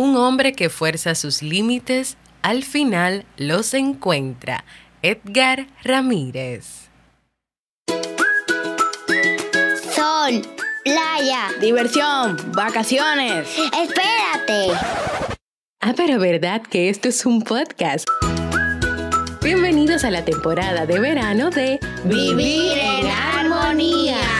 Un hombre que fuerza sus límites, al final los encuentra. Edgar Ramírez. Sol, playa, diversión, vacaciones. Espérate. Ah, pero verdad que esto es un podcast. Bienvenidos a la temporada de verano de Vivir en Armonía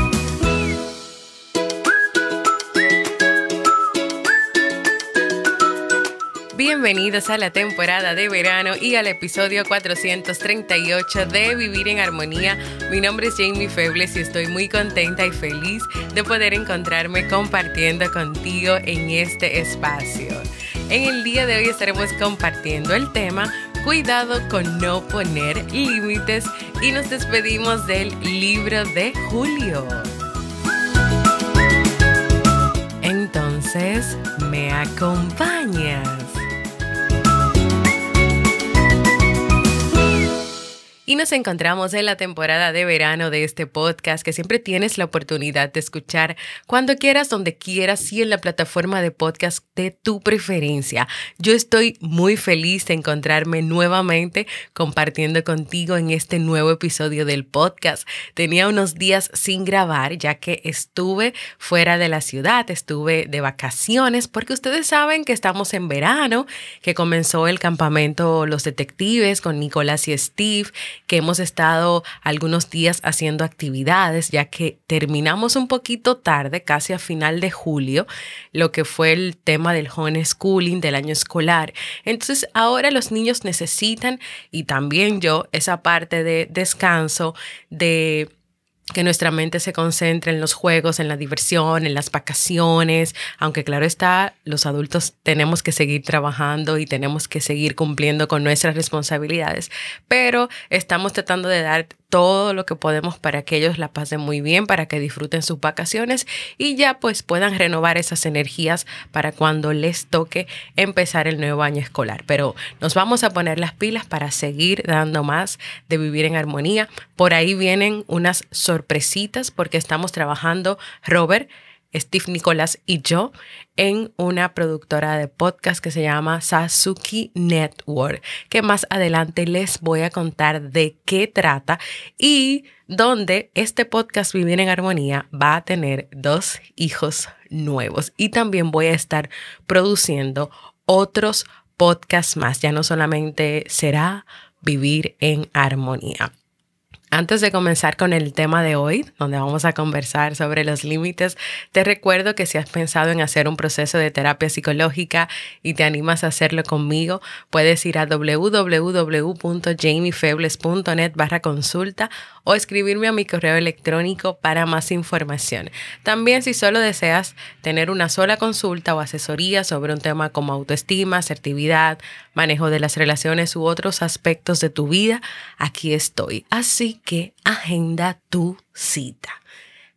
Bienvenidos a la temporada de verano y al episodio 438 de Vivir en Armonía. Mi nombre es Jamie Febles y estoy muy contenta y feliz de poder encontrarme compartiendo contigo en este espacio. En el día de hoy estaremos compartiendo el tema Cuidado con no poner límites y nos despedimos del libro de Julio. Entonces, ¿me acompañas? Y nos encontramos en la temporada de verano de este podcast que siempre tienes la oportunidad de escuchar cuando quieras, donde quieras y en la plataforma de podcast de tu preferencia. Yo estoy muy feliz de encontrarme nuevamente compartiendo contigo en este nuevo episodio del podcast. Tenía unos días sin grabar ya que estuve fuera de la ciudad, estuve de vacaciones porque ustedes saben que estamos en verano, que comenzó el campamento Los Detectives con Nicolás y Steve que hemos estado algunos días haciendo actividades, ya que terminamos un poquito tarde, casi a final de julio, lo que fue el tema del homeschooling del año escolar. Entonces ahora los niños necesitan, y también yo, esa parte de descanso, de que nuestra mente se concentre en los juegos, en la diversión, en las vacaciones, aunque claro está, los adultos tenemos que seguir trabajando y tenemos que seguir cumpliendo con nuestras responsabilidades, pero estamos tratando de dar todo lo que podemos para que ellos la pasen muy bien, para que disfruten sus vacaciones y ya pues puedan renovar esas energías para cuando les toque empezar el nuevo año escolar. Pero nos vamos a poner las pilas para seguir dando más de vivir en armonía. Por ahí vienen unas sorpresitas porque estamos trabajando, Robert, Steve Nicolás y yo en una productora de podcast que se llama Sasuki Network, que más adelante les voy a contar de qué trata y donde este podcast Vivir en Armonía va a tener dos hijos nuevos y también voy a estar produciendo otros podcasts más, ya no solamente será Vivir en Armonía. Antes de comenzar con el tema de hoy, donde vamos a conversar sobre los límites, te recuerdo que si has pensado en hacer un proceso de terapia psicológica y te animas a hacerlo conmigo, puedes ir a www.jamiefebles.net barra consulta o escribirme a mi correo electrónico para más información. También si solo deseas tener una sola consulta o asesoría sobre un tema como autoestima, asertividad, manejo de las relaciones u otros aspectos de tu vida, aquí estoy. Así que agenda tu cita.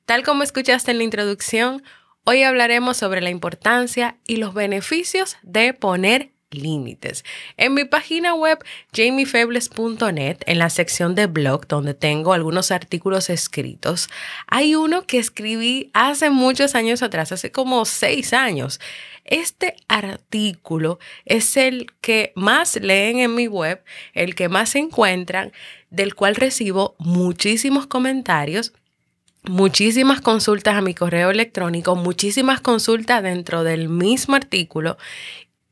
Tal como escuchaste en la introducción, hoy hablaremos sobre la importancia y los beneficios de poner límites. En mi página web jamiefebles.net, en la sección de blog donde tengo algunos artículos escritos, hay uno que escribí hace muchos años atrás, hace como seis años. Este artículo es el que más leen en mi web, el que más encuentran, del cual recibo muchísimos comentarios muchísimas consultas a mi correo electrónico, muchísimas consultas dentro del mismo artículo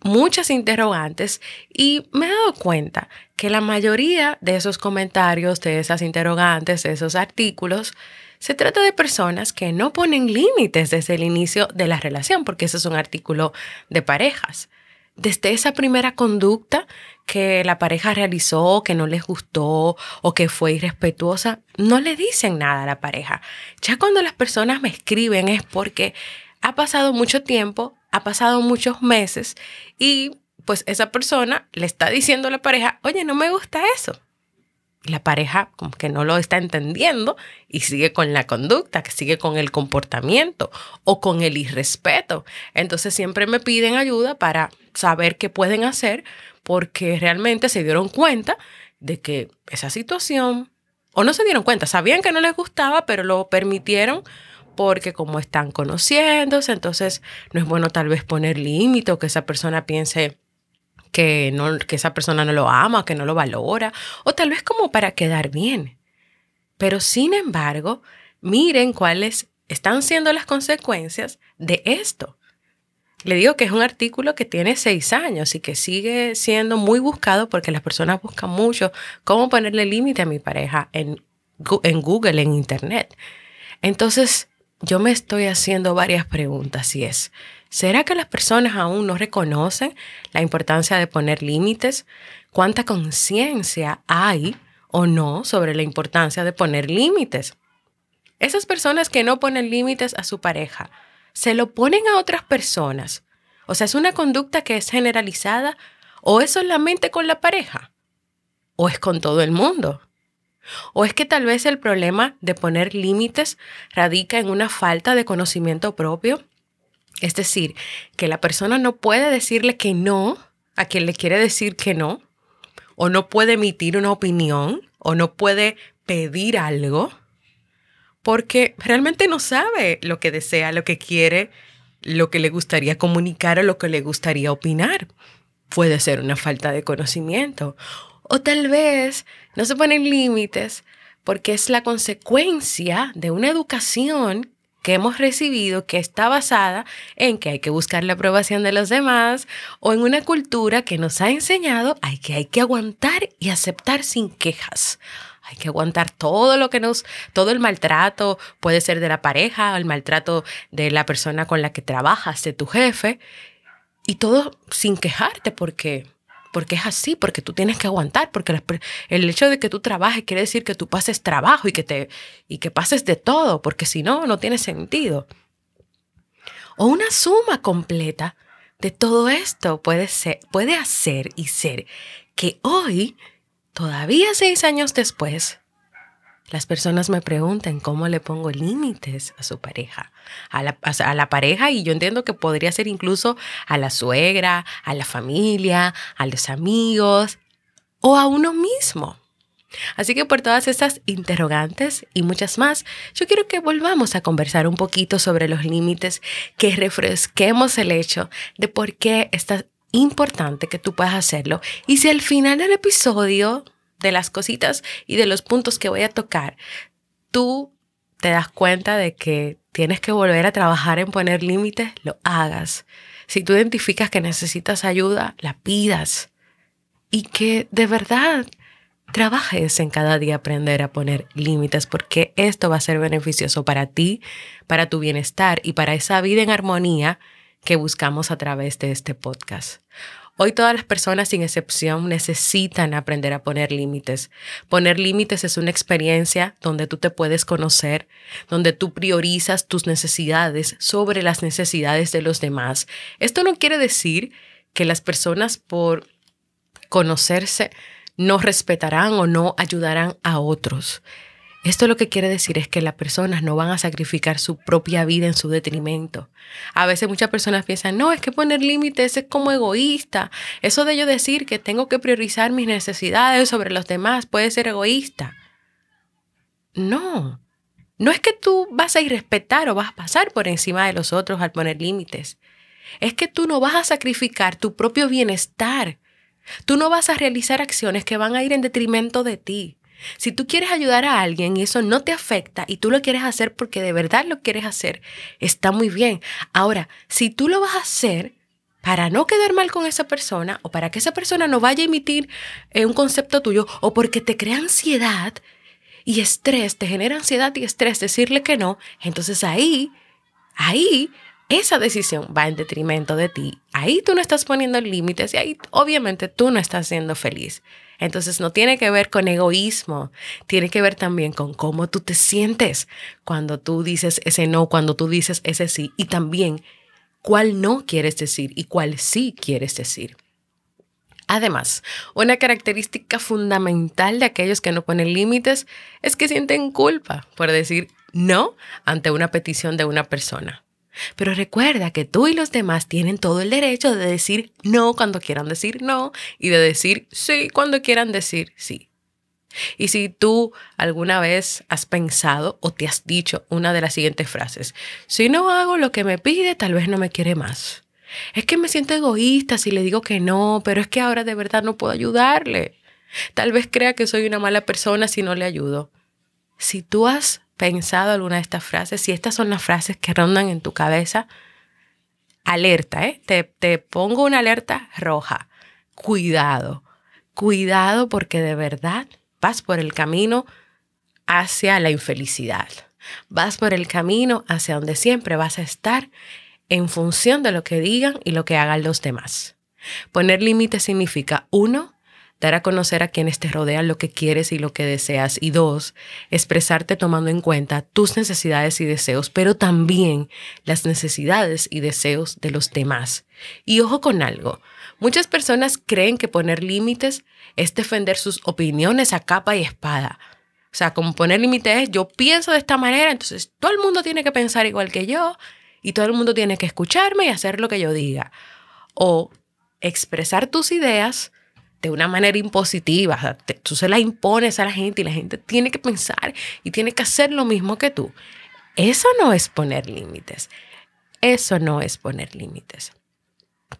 muchas interrogantes y me he dado cuenta que la mayoría de esos comentarios, de esas interrogantes, de esos artículos, se trata de personas que no ponen límites desde el inicio de la relación, porque ese es un artículo de parejas. Desde esa primera conducta que la pareja realizó, que no les gustó o que fue irrespetuosa, no le dicen nada a la pareja. Ya cuando las personas me escriben es porque ha pasado mucho tiempo ha pasado muchos meses y pues esa persona le está diciendo a la pareja, oye, no me gusta eso. La pareja como que no lo está entendiendo y sigue con la conducta, que sigue con el comportamiento o con el irrespeto. Entonces siempre me piden ayuda para saber qué pueden hacer porque realmente se dieron cuenta de que esa situación, o no se dieron cuenta, sabían que no les gustaba, pero lo permitieron porque como están conociéndose, entonces no es bueno tal vez poner límite o que esa persona piense que, no, que esa persona no lo ama, que no lo valora, o tal vez como para quedar bien. Pero sin embargo, miren cuáles están siendo las consecuencias de esto. Le digo que es un artículo que tiene seis años y que sigue siendo muy buscado porque las personas buscan mucho cómo ponerle límite a mi pareja en, Google, en Internet. Entonces, yo me estoy haciendo varias preguntas y es, ¿será que las personas aún no reconocen la importancia de poner límites? ¿Cuánta conciencia hay o no sobre la importancia de poner límites? Esas personas que no ponen límites a su pareja, se lo ponen a otras personas. O sea, es una conducta que es generalizada o es solamente con la pareja o es con todo el mundo. O es que tal vez el problema de poner límites radica en una falta de conocimiento propio. Es decir, que la persona no puede decirle que no a quien le quiere decir que no, o no puede emitir una opinión, o no puede pedir algo, porque realmente no sabe lo que desea, lo que quiere, lo que le gustaría comunicar o lo que le gustaría opinar. Puede ser una falta de conocimiento. O tal vez no se ponen límites porque es la consecuencia de una educación que hemos recibido que está basada en que hay que buscar la aprobación de los demás o en una cultura que nos ha enseñado a que hay que aguantar y aceptar sin quejas. Hay que aguantar todo lo que nos, todo el maltrato, puede ser de la pareja, el maltrato de la persona con la que trabajas, de tu jefe, y todo sin quejarte porque porque es así, porque tú tienes que aguantar, porque el hecho de que tú trabajes quiere decir que tú pases trabajo y que te y que pases de todo, porque si no no tiene sentido. O una suma completa de todo esto puede ser puede hacer y ser que hoy Todavía seis años después, las personas me preguntan cómo le pongo límites a su pareja, a la, pareja y yo entiendo que podría ser incluso a la suegra, a la familia, a los amigos o a uno mismo. Así que por todas estas interrogantes y muchas más, yo quiero que volvamos a conversar un poquito sobre los límites, que refresquemos el hecho de por qué esta importante que tú puedas hacerlo. Y si al final del episodio, de las cositas y de los puntos que voy a tocar, tú te das cuenta de que tienes que volver a trabajar en poner límites, lo hagas. Si tú identificas que necesitas ayuda, la pidas. Y que de verdad trabajes en cada día aprender a poner límites porque esto va a ser beneficioso para ti, para tu bienestar y para esa vida en armonía que buscamos a través de este podcast. Hoy todas las personas sin excepción necesitan aprender a poner límites. Poner límites es una experiencia donde tú te puedes conocer, donde tú priorizas tus necesidades sobre las necesidades de los demás. Esto no quiere decir que las personas por conocerse no respetarán o no ayudarán a otros. Esto lo que quiere decir es que las personas no van a sacrificar su propia vida en su detrimento. A veces muchas personas piensan, no, es que poner límites es como egoísta. Eso de yo decir que tengo que priorizar mis necesidades sobre los demás puede ser egoísta. No, no es que tú vas a irrespetar o vas a pasar por encima de los otros al poner límites. Es que tú no vas a sacrificar tu propio bienestar. Tú no vas a realizar acciones que van a ir en detrimento de ti. Si tú quieres ayudar a alguien y eso no te afecta y tú lo quieres hacer porque de verdad lo quieres hacer, está muy bien. Ahora, si tú lo vas a hacer para no quedar mal con esa persona o para que esa persona no vaya a emitir eh, un concepto tuyo o porque te crea ansiedad y estrés, te genera ansiedad y estrés decirle que no, entonces ahí, ahí esa decisión va en detrimento de ti. Ahí tú no estás poniendo límites y ahí obviamente tú no estás siendo feliz. Entonces no tiene que ver con egoísmo, tiene que ver también con cómo tú te sientes cuando tú dices ese no, cuando tú dices ese sí y también cuál no quieres decir y cuál sí quieres decir. Además, una característica fundamental de aquellos que no ponen límites es que sienten culpa por decir no ante una petición de una persona. Pero recuerda que tú y los demás tienen todo el derecho de decir no cuando quieran decir no y de decir sí cuando quieran decir sí. Y si tú alguna vez has pensado o te has dicho una de las siguientes frases, si no hago lo que me pide, tal vez no me quiere más. Es que me siento egoísta si le digo que no, pero es que ahora de verdad no puedo ayudarle. Tal vez crea que soy una mala persona si no le ayudo. Si tú has pensado alguna de estas frases, si estas son las frases que rondan en tu cabeza, alerta, ¿eh? Te, te pongo una alerta roja. Cuidado, cuidado porque de verdad vas por el camino hacia la infelicidad. Vas por el camino hacia donde siempre vas a estar en función de lo que digan y lo que hagan los demás. Poner límites significa, uno, dar a conocer a quienes te rodean lo que quieres y lo que deseas. Y dos, expresarte tomando en cuenta tus necesidades y deseos, pero también las necesidades y deseos de los demás. Y ojo con algo, muchas personas creen que poner límites es defender sus opiniones a capa y espada. O sea, como poner límites es yo pienso de esta manera, entonces todo el mundo tiene que pensar igual que yo y todo el mundo tiene que escucharme y hacer lo que yo diga. O expresar tus ideas de una manera impositiva. tú se la impones a la gente y la gente tiene que pensar y tiene que hacer lo mismo que tú. Eso no es poner límites. Eso no es poner límites.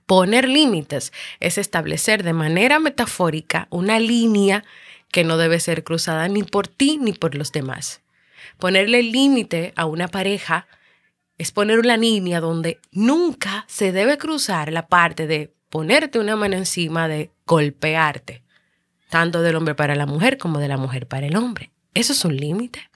Poner límites es establecer de manera metafórica una línea que no debe ser cruzada ni por ti ni por los demás. Ponerle límite a una pareja es poner una línea donde nunca se debe cruzar la parte de ponerte una mano encima, de golpearte, tanto del hombre para la mujer como de la mujer para el hombre. Eso es un límite,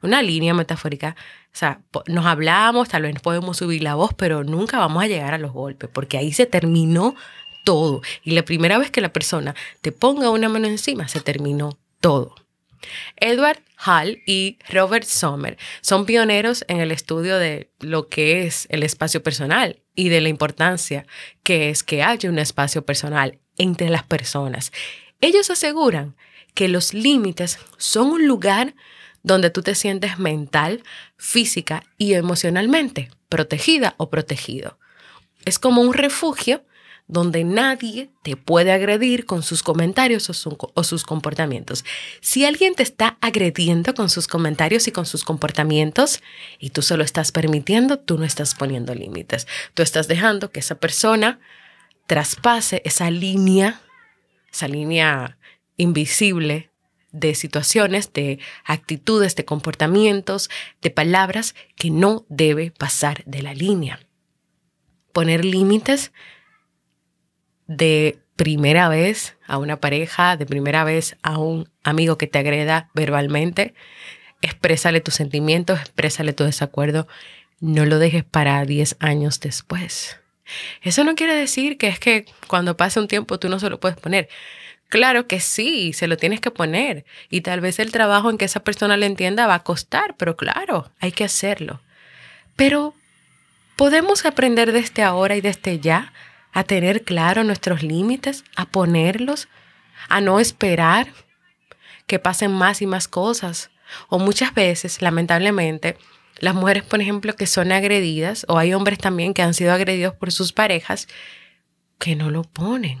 una línea metafórica. O sea, nos hablamos, tal vez podemos subir la voz, pero nunca vamos a llegar a los golpes, porque ahí se terminó todo. Y la primera vez que la persona te ponga una mano encima, se terminó todo. Edward Hall y Robert Sommer son pioneros en el estudio de lo que es el espacio personal y de la importancia que es que haya un espacio personal entre las personas. Ellos aseguran que los límites son un lugar donde tú te sientes mental, física y emocionalmente protegida o protegido. Es como un refugio donde nadie te puede agredir con sus comentarios o, sus comportamientos. Si alguien te está agrediendo con sus comentarios y con sus comportamientos y tú solo estás permitiendo, tú no estás poniendo límites. Tú estás dejando que esa persona traspase esa línea, esa línea invisible de situaciones, de actitudes, de comportamientos, de palabras que no debe pasar de la línea. Poner límites de primera vez a una pareja, de primera vez a un amigo que te agreda verbalmente, exprésale tus sentimientos, exprésale tu desacuerdo, no lo dejes para 10 años después. Eso no quiere decir que es que cuando pase un tiempo tú no se lo puedes poner. Claro que sí, se lo tienes que poner. Y tal vez el trabajo en que esa persona le entienda va a costar, pero claro, hay que hacerlo. Pero podemos aprender desde ahora y desde ya a tener claro nuestros límites, a ponerlos, a no esperar que pasen más y más cosas. O muchas veces, lamentablemente, las mujeres, por ejemplo, que son agredidas, o hay hombres también que han sido agredidos por sus parejas, que no lo ponen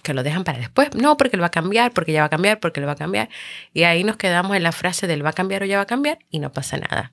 que lo dejan para después. No, porque lo va a cambiar, porque ya va a cambiar, porque lo va a cambiar. Y ahí nos quedamos en la frase del va a cambiar o ya va a cambiar y no pasa nada.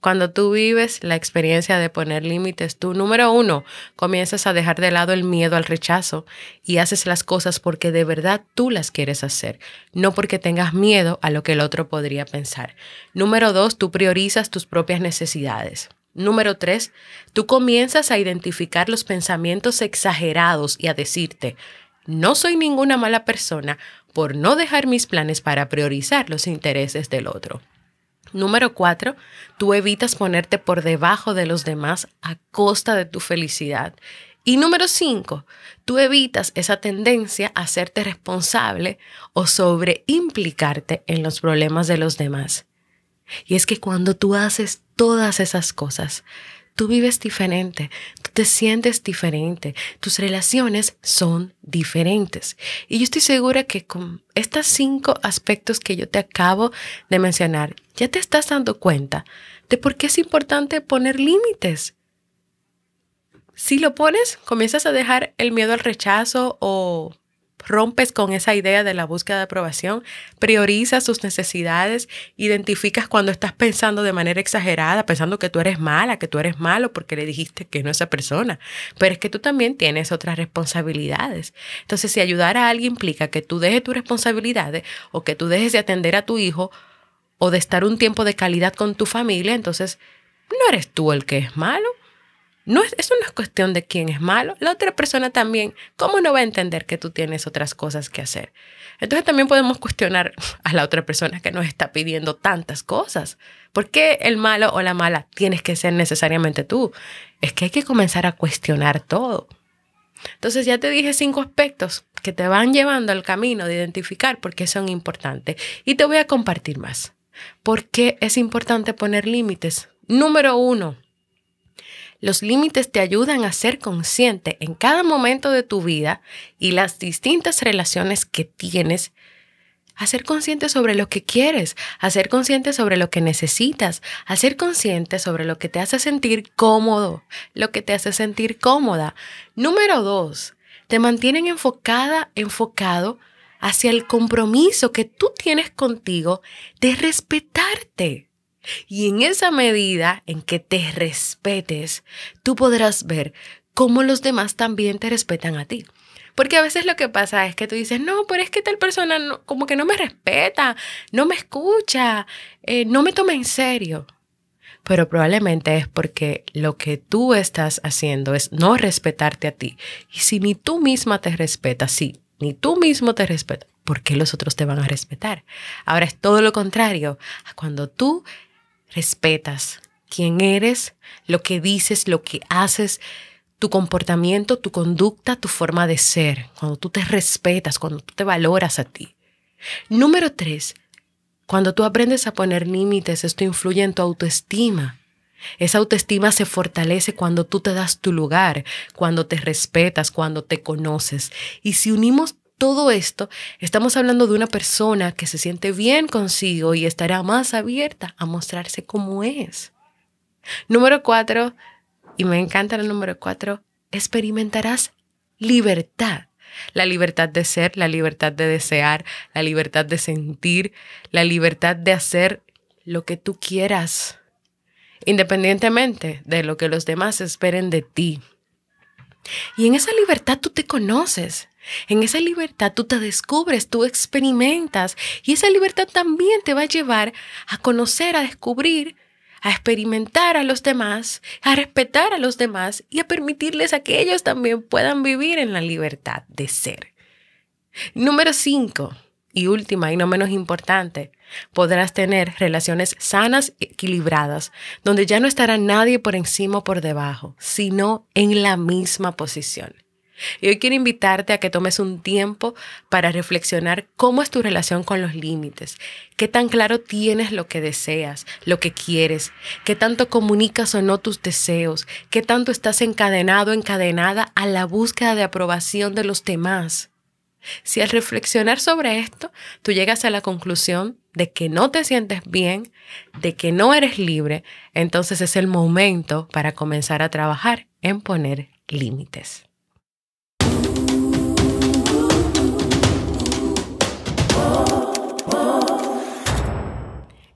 Cuando tú vives la experiencia de poner límites, tú, número uno, comienzas a dejar de lado el miedo al rechazo y haces las cosas porque de verdad tú las quieres hacer, no porque tengas miedo a lo que el otro podría pensar. Número dos, tú priorizas tus propias necesidades. Número tres, tú comienzas a identificar los pensamientos exagerados y a decirte, no soy ninguna mala persona por no dejar mis planes para priorizar los intereses del otro. Número cuatro, tú evitas ponerte por debajo de los demás a costa de tu felicidad. Y número cinco, tú evitas esa tendencia a hacerte responsable o sobre implicarte en los problemas de los demás. Y es que cuando tú haces todas esas cosas, tú vives diferente, tú te sientes diferente, tus relaciones son diferentes. Y yo estoy segura que con estos cinco aspectos que yo te acabo de mencionar, ya te estás dando cuenta de por qué es importante poner límites. si lo pones, comienzas a dejar el miedo al rechazo o rompes con esa idea de la búsqueda de aprobación, priorizas tus necesidades, identificas cuando estás pensando de manera exagerada, pensando que tú eres mala, que tú eres malo porque le dijiste que no a esa persona, pero es que tú también tienes otras responsabilidades. Entonces, si ayudar a alguien implica que tú dejes tus responsabilidades o que tú dejes de atender a tu hijo o de estar un tiempo de calidad con tu familia, entonces no eres tú el que es malo, no es, eso no es cuestión de quién es malo. La otra persona también, ¿cómo no va a entender que tú tienes otras cosas que hacer? Entonces también podemos cuestionar a la otra persona que nos está pidiendo tantas cosas. ¿Por qué el malo o la mala tienes que ser necesariamente tú? Es que hay que comenzar a cuestionar todo. Entonces ya te dije cinco aspectos que te van llevando al camino de identificar por qué son importantes. Y te voy a compartir más. ¿Por qué es importante poner límites? Número uno, los límites te ayudan a ser consciente en cada momento de tu vida y las distintas relaciones que tienes a ser consciente sobre lo que quieres, a ser consciente sobre lo que necesitas, a ser consciente sobre lo que te hace sentir cómodo, lo que te hace sentir cómoda. Número dos, te mantienen enfocada, enfocado hacia el compromiso que tú tienes contigo de respetarte. Y en esa medida en que te respetes, tú podrás ver cómo los demás también te respetan a ti. Porque a veces lo que pasa es que tú dices, no, pero es que tal persona como que no me respeta, no me escucha, eh, no me toma en serio. Pero probablemente es porque lo que tú estás haciendo es no respetarte a ti. Y si ni tú misma te respetas, sí, ni tú mismo te respetas, ¿por qué los otros te van a respetar? Ahora es todo lo contrario. Cuando tú respetas quién eres, lo que dices, lo que haces, tu comportamiento, tu conducta, tu forma de ser, cuando tú te respetas, cuando tú te valoras a ti. Número tres, cuando tú aprendes a poner límites, esto influye en tu autoestima. Esa autoestima se fortalece cuando tú te das tu lugar, cuando te respetas, cuando te conoces. Y si unimos todo esto, estamos hablando de una persona que se siente bien consigo y estará más abierta a mostrarse como es. Número cuatro, y me encanta el número cuatro, experimentarás libertad. La libertad de ser, la libertad de desear, la libertad de sentir, la libertad de hacer lo que tú quieras, independientemente de lo que los demás esperen de ti. Y en esa libertad tú te conoces, en esa libertad tú te descubres, tú experimentas y esa libertad también te va a llevar a conocer, a descubrir, a experimentar a los demás, a respetar a los demás y a permitirles a que ellos también puedan vivir en la libertad de ser. Número 5 y última y no menos importante, podrás tener relaciones sanas y equilibradas, donde ya no estará nadie por encima o por debajo, sino en la misma posición. Y hoy quiero invitarte a que tomes un tiempo para reflexionar cómo es tu relación con los límites, qué tan claro tienes lo que deseas, lo que quieres, qué tanto comunicas o no tus deseos, qué tanto estás encadenado, encadenada a la búsqueda de aprobación de los demás. Si al reflexionar sobre esto, tú llegas a la conclusión de que no te sientes bien, de que no eres libre, entonces es el momento para comenzar a trabajar en poner límites.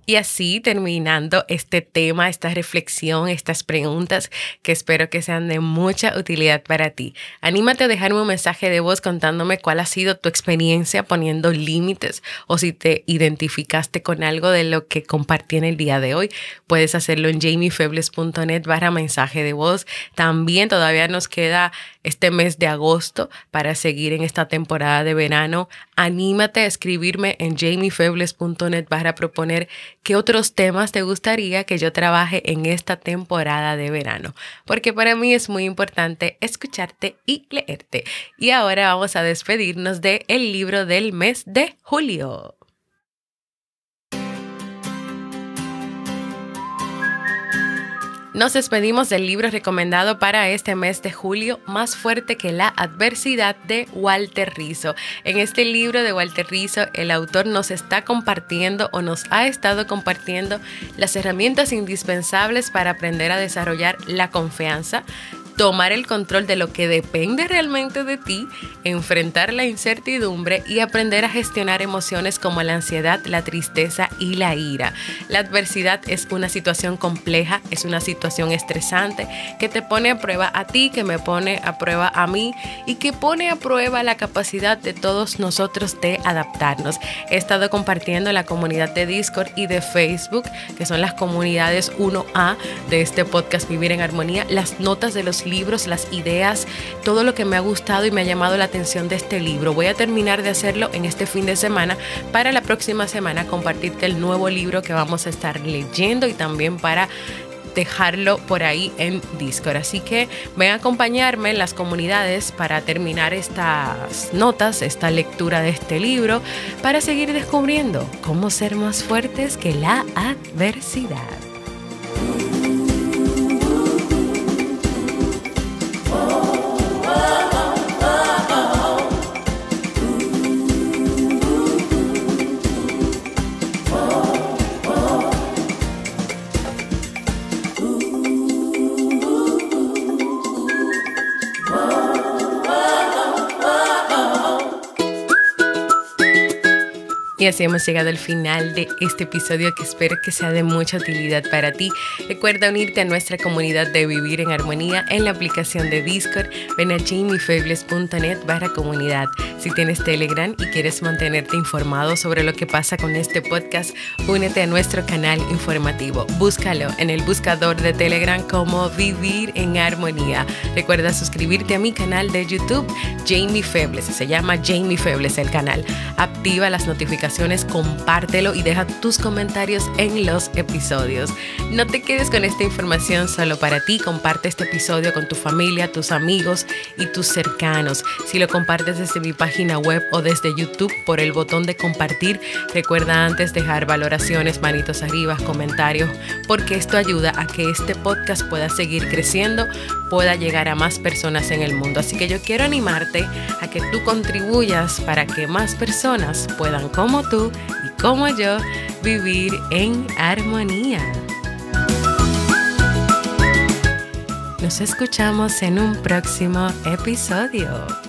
Y así terminando este tema, esta reflexión, estas preguntas que espero que sean de mucha utilidad para ti. Anímate a dejarme un mensaje de voz contándome cuál ha sido tu experiencia poniendo límites o si te identificaste con algo de lo que compartí en el día de hoy. Puedes hacerlo en jamiefebles.net barra mensaje de voz. También todavía nos queda este mes de agosto para seguir en esta temporada de verano. Anímate a escribirme en jamiefebles.net para proponer qué otros temas te gustaría que yo trabaje en esta temporada de verano, porque para mí es muy importante escucharte y leerte. Y ahora vamos a despedirnos del el libro del mes de julio. Nos despedimos del libro recomendado para este mes de julio, Más fuerte que la adversidad de Walter Rizzo. En este libro de Walter Rizzo, el autor nos está compartiendo o nos ha estado compartiendo las herramientas indispensables para aprender a desarrollar la confianza, tomar el control de lo que depende realmente de ti, enfrentar la incertidumbre y aprender a gestionar emociones como la ansiedad, la tristeza y la ira. La adversidad es una situación compleja, es una situación estresante que te pone a prueba a ti, que me pone a prueba a mí y que pone a prueba la capacidad de todos nosotros de adaptarnos. He estado compartiendo en la comunidad de Discord y de Facebook, que son las comunidades 1A de este podcast Vivir en Armonía, las notas de los libros, las ideas, todo lo que me ha gustado y me ha llamado la atención de este libro. Voy a terminar de hacerlo en este fin de semana para la próxima semana compartirte el nuevo libro que vamos a estar leyendo y también para dejarlo por ahí en Discord. Así que ven a acompañarme en las comunidades para terminar estas notas, esta lectura de este libro, para seguir descubriendo cómo ser más fuertes que la adversidad. Y así hemos llegado al final de este episodio que espero que sea de mucha utilidad para ti. Recuerda unirte a nuestra comunidad de Vivir en Armonía en la aplicación de Discord. Ven a jamiefebles.net barra comunidad. Si tienes Telegram y quieres mantenerte informado sobre lo que pasa con este podcast, únete a nuestro canal informativo. Búscalo en el buscador de Telegram como Vivir en Armonía. Recuerda suscribirte a mi canal de YouTube, Jamie Febles. Se llama Jamie Febles el canal. Activa las notificaciones compártelo y deja tus comentarios en los episodios. No te quedes con esta información solo para ti, comparte este episodio con tu familia, tus amigos y tus cercanos. Si lo compartes desde mi página web o desde YouTube por el botón de compartir, recuerda antes dejar valoraciones, manitos arriba, comentarios, porque esto ayuda a que este podcast pueda seguir creciendo, pueda llegar a más personas en el mundo. Así que yo quiero animarte a que tú contribuyas para que más personas puedan tú y como yo vivir en armonía. Nos escuchamos en un próximo episodio.